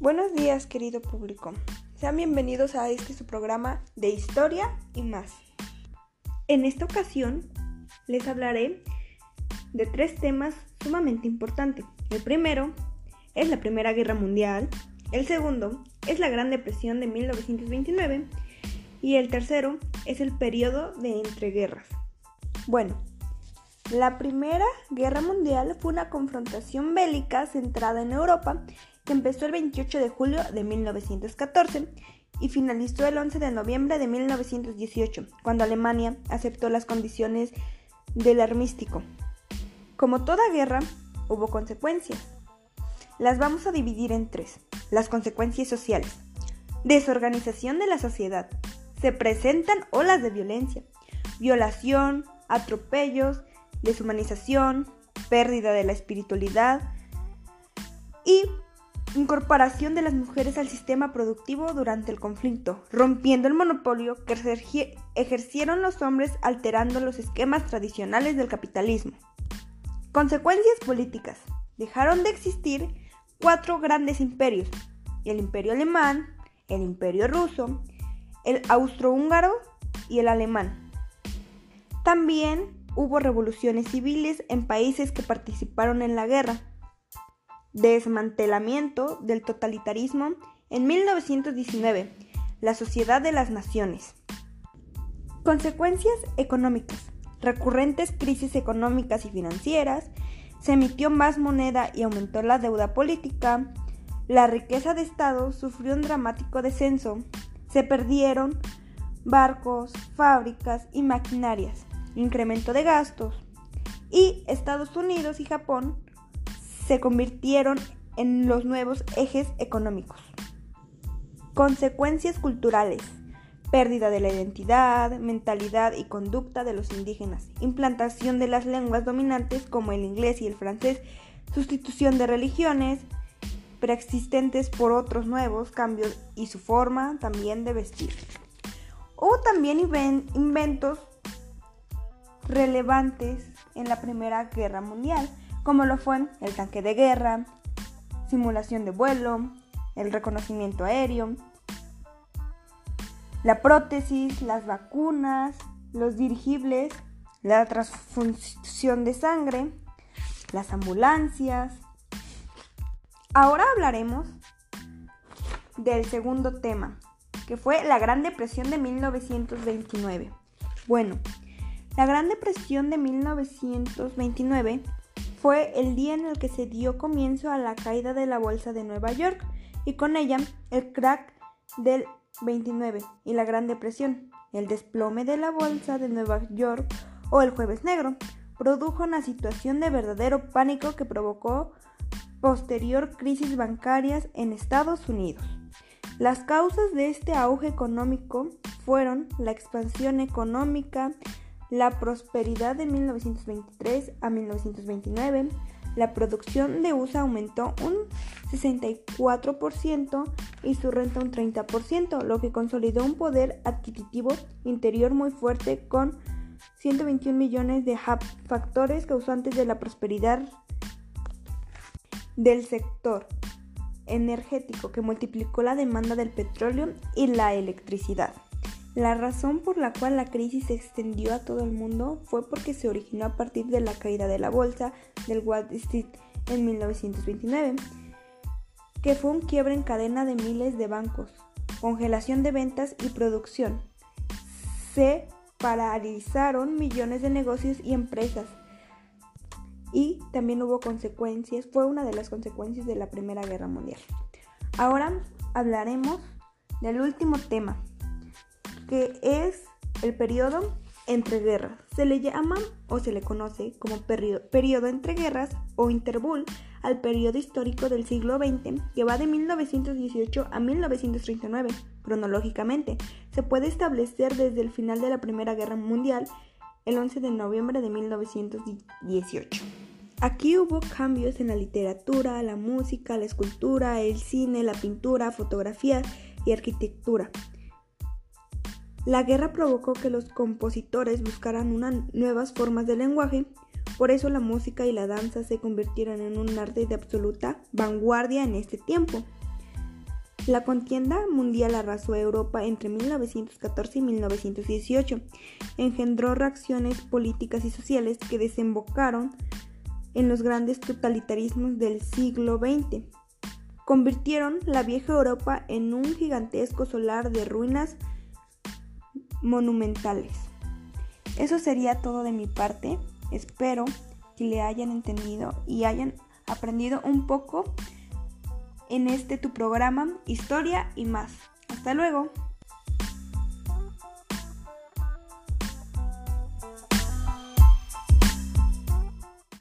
Buenos días, querido público. Sean bienvenidos a este su programa de historia y más. En esta ocasión les hablaré de tres temas sumamente importantes. El primero es la Primera Guerra Mundial, el segundo es la Gran Depresión de 1929 y el tercero es el periodo de entreguerras. Bueno, la Primera Guerra Mundial fue una confrontación bélica centrada en Europa que empezó el 28 de julio de 1914 y finalizó el 11 de noviembre de 1918, cuando Alemania aceptó las condiciones del armístico. Como toda guerra, hubo consecuencias. Las vamos a dividir en tres. Las consecuencias sociales. Desorganización de la sociedad. Se presentan olas de violencia. Violación, atropellos, deshumanización, pérdida de la espiritualidad y incorporación de las mujeres al sistema productivo durante el conflicto, rompiendo el monopolio que ejercieron los hombres alterando los esquemas tradicionales del capitalismo. Consecuencias políticas. Dejaron de existir cuatro grandes imperios, el imperio alemán, el imperio ruso, el austrohúngaro y el alemán. También hubo revoluciones civiles en países que participaron en la guerra, Desmantelamiento del totalitarismo en 1919. La Sociedad de las Naciones. Consecuencias económicas. Recurrentes crisis económicas y financieras. Se emitió más moneda y aumentó la deuda política. La riqueza de Estado sufrió un dramático descenso. Se perdieron barcos, fábricas y maquinarias. Incremento de gastos. Y Estados Unidos y Japón se convirtieron en los nuevos ejes económicos. Consecuencias culturales. Pérdida de la identidad, mentalidad y conducta de los indígenas. Implantación de las lenguas dominantes como el inglés y el francés. Sustitución de religiones preexistentes por otros nuevos cambios y su forma también de vestir. Hubo también inventos relevantes en la Primera Guerra Mundial como lo fue el tanque de guerra, simulación de vuelo, el reconocimiento aéreo, la prótesis, las vacunas, los dirigibles, la transfusión de sangre, las ambulancias. Ahora hablaremos del segundo tema, que fue la Gran Depresión de 1929. Bueno, la Gran Depresión de 1929 fue el día en el que se dio comienzo a la caída de la bolsa de Nueva York y con ella el crack del 29 y la Gran Depresión. El desplome de la bolsa de Nueva York o el jueves negro produjo una situación de verdadero pánico que provocó posterior crisis bancarias en Estados Unidos. Las causas de este auge económico fueron la expansión económica, la prosperidad de 1923 a 1929, la producción de USA aumentó un 64% y su renta un 30%, lo que consolidó un poder adquisitivo interior muy fuerte con 121 millones de factores causantes de la prosperidad del sector energético que multiplicó la demanda del petróleo y la electricidad. La razón por la cual la crisis se extendió a todo el mundo fue porque se originó a partir de la caída de la bolsa del Wall Street en 1929, que fue un quiebre en cadena de miles de bancos, congelación de ventas y producción. Se paralizaron millones de negocios y empresas. Y también hubo consecuencias, fue una de las consecuencias de la Primera Guerra Mundial. Ahora hablaremos del último tema, que es el periodo entre guerras. Se le llama o se le conoce como periodo, entre guerras o interbull al periodo histórico del siglo XX que va de 1918 a 1939 cronológicamente. Se puede establecer desde el final de la Primera Guerra Mundial, el 11 de noviembre de 1918. Aquí hubo cambios en la literatura, la música, la escultura, el cine, la pintura, fotografía y arquitectura. La guerra provocó que los compositores buscaran nuevas formas de lenguaje, por eso la música y la danza se convirtieron en un arte de absoluta vanguardia en este tiempo. La contienda mundial arrasó Europa entre 1914 y 1918. Engendró reacciones políticas y sociales que desembocaron en los grandes totalitarismos del siglo XX. Convirtieron la vieja Europa en un gigantesco solar de ruinas monumentales. Eso sería todo de mi parte. Espero que le hayan entendido y hayan aprendido un poco en este tu programa Historia y más. Hasta luego.